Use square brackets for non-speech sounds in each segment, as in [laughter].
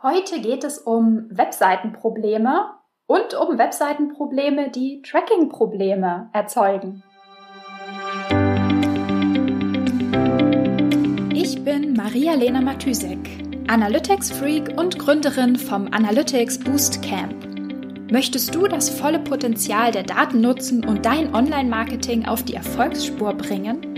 Heute geht es um Webseitenprobleme und um Webseitenprobleme, die Tracking-Probleme erzeugen. Ich bin Maria-Lena Matysek, Analytics-Freak und Gründerin vom Analytics Boost Camp. Möchtest du das volle Potenzial der Daten nutzen und dein Online-Marketing auf die Erfolgsspur bringen?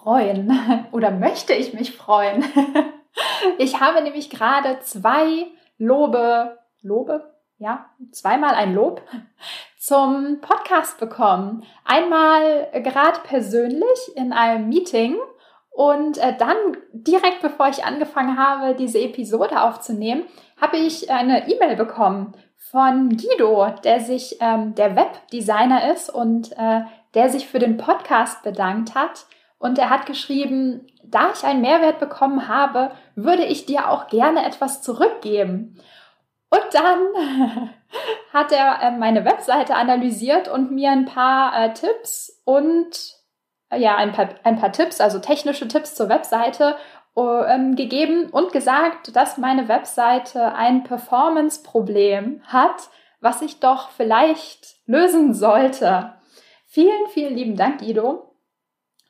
freuen [laughs] oder möchte ich mich freuen. [laughs] Ich habe nämlich gerade zwei Lobe, Lobe, ja, zweimal ein Lob [laughs] zum Podcast bekommen. Einmal gerade persönlich in einem Meeting und äh, dann direkt bevor ich angefangen habe, diese Episode aufzunehmen, habe ich eine E-Mail bekommen von Guido, der sich ähm, der Webdesigner ist und äh, der sich für den Podcast bedankt hat. Und er hat geschrieben, da ich einen Mehrwert bekommen habe, würde ich dir auch gerne etwas zurückgeben. Und dann [laughs] hat er äh, meine Webseite analysiert und mir ein paar äh, Tipps und äh, ja, ein paar, ein paar Tipps, also technische Tipps zur Webseite ähm, gegeben und gesagt, dass meine Webseite ein Performance-Problem hat, was ich doch vielleicht lösen sollte. Vielen, vielen lieben Dank, Guido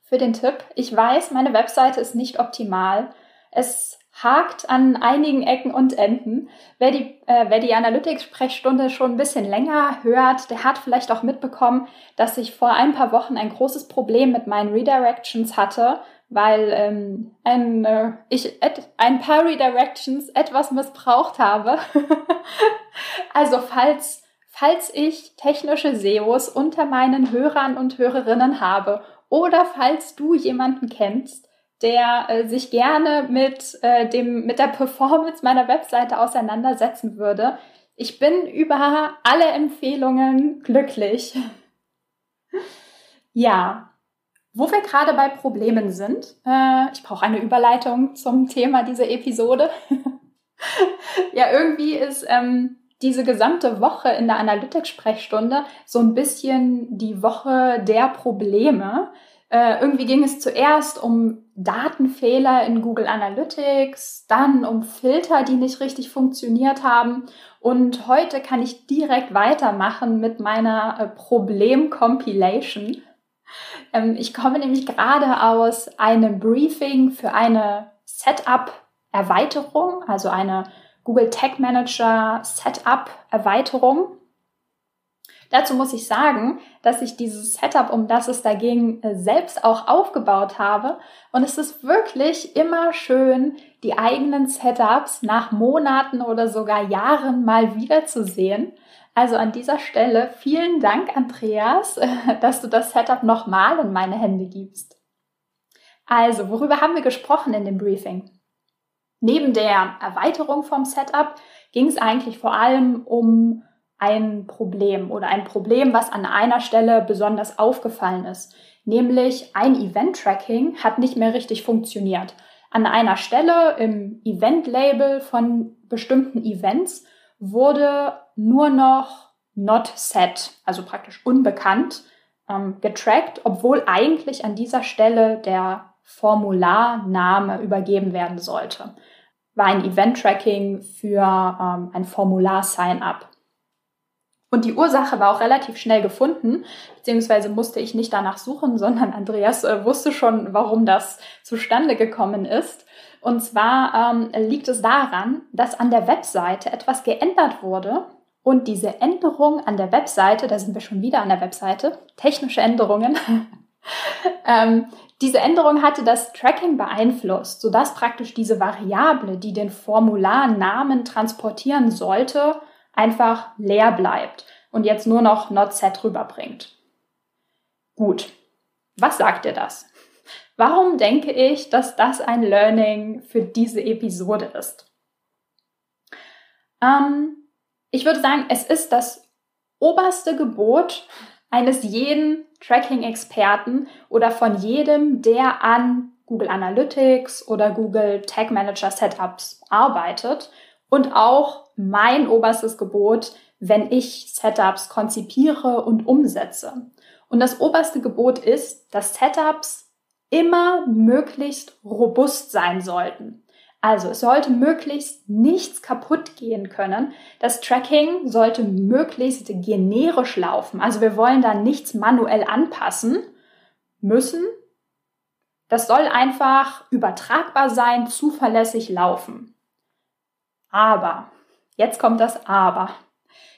für den Tipp. Ich weiß, meine Webseite ist nicht optimal. Es hakt an einigen Ecken und Enden. Wer die, äh, wer die Analytics-Sprechstunde schon ein bisschen länger hört, der hat vielleicht auch mitbekommen, dass ich vor ein paar Wochen ein großes Problem mit meinen Redirections hatte, weil ähm, ein, äh, ich ein paar Redirections etwas missbraucht habe. [laughs] also falls, falls ich technische SEOs unter meinen Hörern und Hörerinnen habe oder falls du jemanden kennst, der äh, sich gerne mit, äh, dem, mit der Performance meiner Webseite auseinandersetzen würde. Ich bin über alle Empfehlungen glücklich. [laughs] ja, wo wir gerade bei Problemen sind, äh, ich brauche eine Überleitung zum Thema dieser Episode. [laughs] ja, irgendwie ist ähm, diese gesamte Woche in der Analytics-Sprechstunde so ein bisschen die Woche der Probleme. Äh, irgendwie ging es zuerst um Datenfehler in Google Analytics, dann um Filter, die nicht richtig funktioniert haben. Und heute kann ich direkt weitermachen mit meiner äh, Problem-Compilation. Ähm, ich komme nämlich gerade aus einem Briefing für eine Setup-Erweiterung, also eine Google Tag Manager Setup-Erweiterung. Dazu muss ich sagen, dass ich dieses Setup, um das es da ging, äh, selbst auch aufgebaut habe. Und es ist wirklich immer schön, die eigenen Setups nach Monaten oder sogar Jahren mal wiederzusehen. Also an dieser Stelle vielen Dank, Andreas, [laughs] dass du das Setup nochmal in meine Hände gibst. Also, worüber haben wir gesprochen in dem Briefing? Neben der Erweiterung vom Setup ging es eigentlich vor allem um ein Problem oder ein Problem, was an einer Stelle besonders aufgefallen ist. Nämlich ein Event-Tracking hat nicht mehr richtig funktioniert. An einer Stelle im Event-Label von bestimmten Events wurde nur noch not set, also praktisch unbekannt, ähm, getrackt, obwohl eigentlich an dieser Stelle der Formularname übergeben werden sollte. War ein Event-Tracking für ähm, ein Formular-Sign-up. Und die Ursache war auch relativ schnell gefunden, beziehungsweise musste ich nicht danach suchen, [laughs] sondern Andreas äh, wusste schon, warum das zustande gekommen ist. Und zwar ähm, liegt es daran, dass an der Webseite etwas geändert wurde und diese Änderung an der Webseite, da sind wir schon wieder an der Webseite, technische Änderungen, [laughs] ähm, diese Änderung hatte das Tracking beeinflusst, sodass praktisch diese Variable, die den Formularnamen transportieren sollte, einfach leer bleibt und jetzt nur noch not set rüberbringt. Gut, was sagt dir das? Warum denke ich, dass das ein Learning für diese Episode ist? Ähm, Ich würde sagen, es ist das oberste Gebot eines jeden Tracking-Experten oder von jedem, der an Google Analytics oder Google Tag Manager Setups arbeitet und auch mein oberstes Gebot, wenn ich Setups konzipiere und umsetze. Und das oberste Gebot ist, dass Setups immer möglichst robust sein sollten. Also es sollte möglichst nichts kaputt gehen können. Das Tracking sollte möglichst generisch laufen. Also wir wollen da nichts manuell anpassen müssen. Das soll einfach übertragbar sein, zuverlässig laufen. Aber, jetzt kommt das Aber.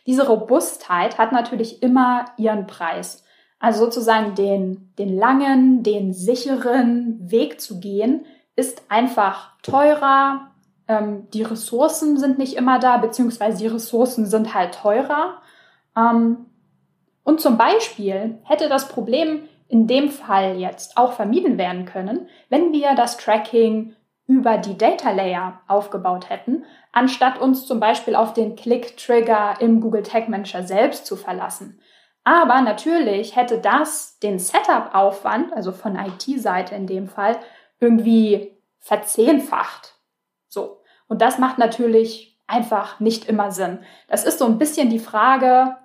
Diese Robustheit hat natürlich immer ihren Preis. Also sozusagen den, den langen, den sicheren Weg zu gehen, ist einfach teurer. Ähm, die Ressourcen sind nicht immer da, beziehungsweise die Ressourcen sind halt teurer. Ähm, und zum Beispiel hätte das Problem in dem Fall jetzt auch vermieden werden können, wenn wir das Tracking über die Data Layer aufgebaut hätten, anstatt uns zum Beispiel auf den Click-Trigger im Google Tag Manager selbst zu verlassen. Aber natürlich hätte das den Setup-Aufwand, also von IT-Seite in dem Fall, irgendwie verzehnfacht. So. Und das macht natürlich einfach nicht immer Sinn. Das ist so ein bisschen die Frage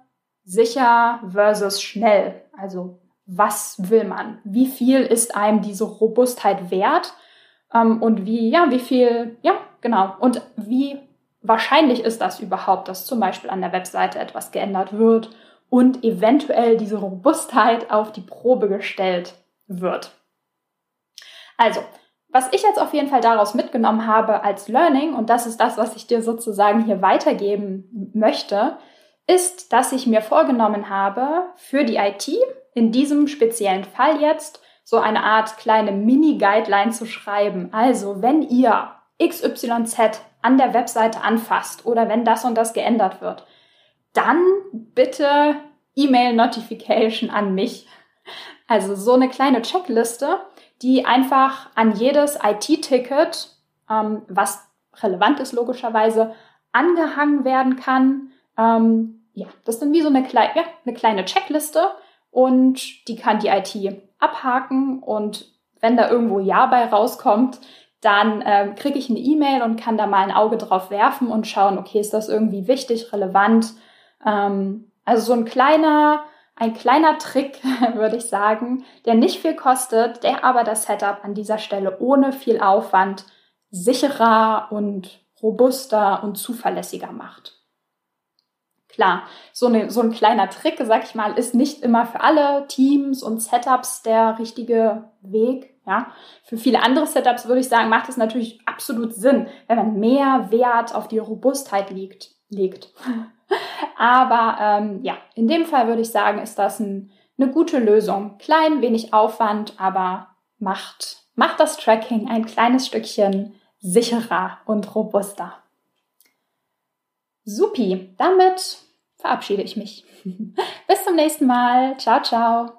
sicher versus schnell. Also was will man? Wie viel ist einem diese Robustheit wert? Ähm, und wie, ja, wie viel, ja, genau. Und wie wahrscheinlich ist das überhaupt, dass zum Beispiel an der Webseite etwas geändert wird und eventuell diese Robustheit auf die Probe gestellt wird. Also, was ich jetzt auf jeden Fall daraus mitgenommen habe als Learning, und das ist das, was ich dir sozusagen hier weitergeben möchte, ist, dass ich mir vorgenommen habe, für die IT, in diesem speziellen Fall jetzt, so eine Art kleine Mini-Guideline zu schreiben. Also, wenn ihr XYZ an der Webseite anfasst oder wenn das und das geändert wird, dann bitte E-Mail-Notification an mich. Also so eine kleine Checkliste, die einfach an jedes IT-Ticket, ähm, was relevant ist logischerweise, angehangen werden kann. Ähm, ja, das ist dann wie so eine, klei ja, eine kleine Checkliste und die kann die IT abhaken und wenn da irgendwo Ja bei rauskommt, dann ähm, kriege ich eine E-Mail und kann da mal ein Auge drauf werfen und schauen, okay, ist das irgendwie wichtig, relevant? Ähm, also so ein kleiner ein kleiner Trick, [laughs] würde ich sagen, der nicht viel kostet, der aber das Setup an dieser Stelle ohne viel Aufwand sicherer und robuster und zuverlässiger macht. Klar, so, eine, so ein kleiner Trick, sag ich mal, ist nicht immer für alle Teams und Setups der richtige Weg. Ja, für viele andere Setups würde ich sagen, macht es natürlich absolut Sinn, wenn man mehr Wert auf die Robustheit liegt. Aber ähm, ja, in dem Fall würde ich sagen, ist das ein, eine gute Lösung. Klein, wenig Aufwand, aber macht, macht das Tracking ein kleines Stückchen sicherer und robuster. Supi, damit verabschiede ich mich. [laughs] Bis zum nächsten Mal. Ciao, ciao.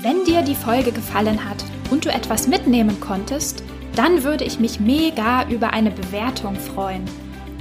Wenn dir die Folge gefallen hat und du etwas mitnehmen konntest, dann würde ich mich mega über eine Bewertung freuen.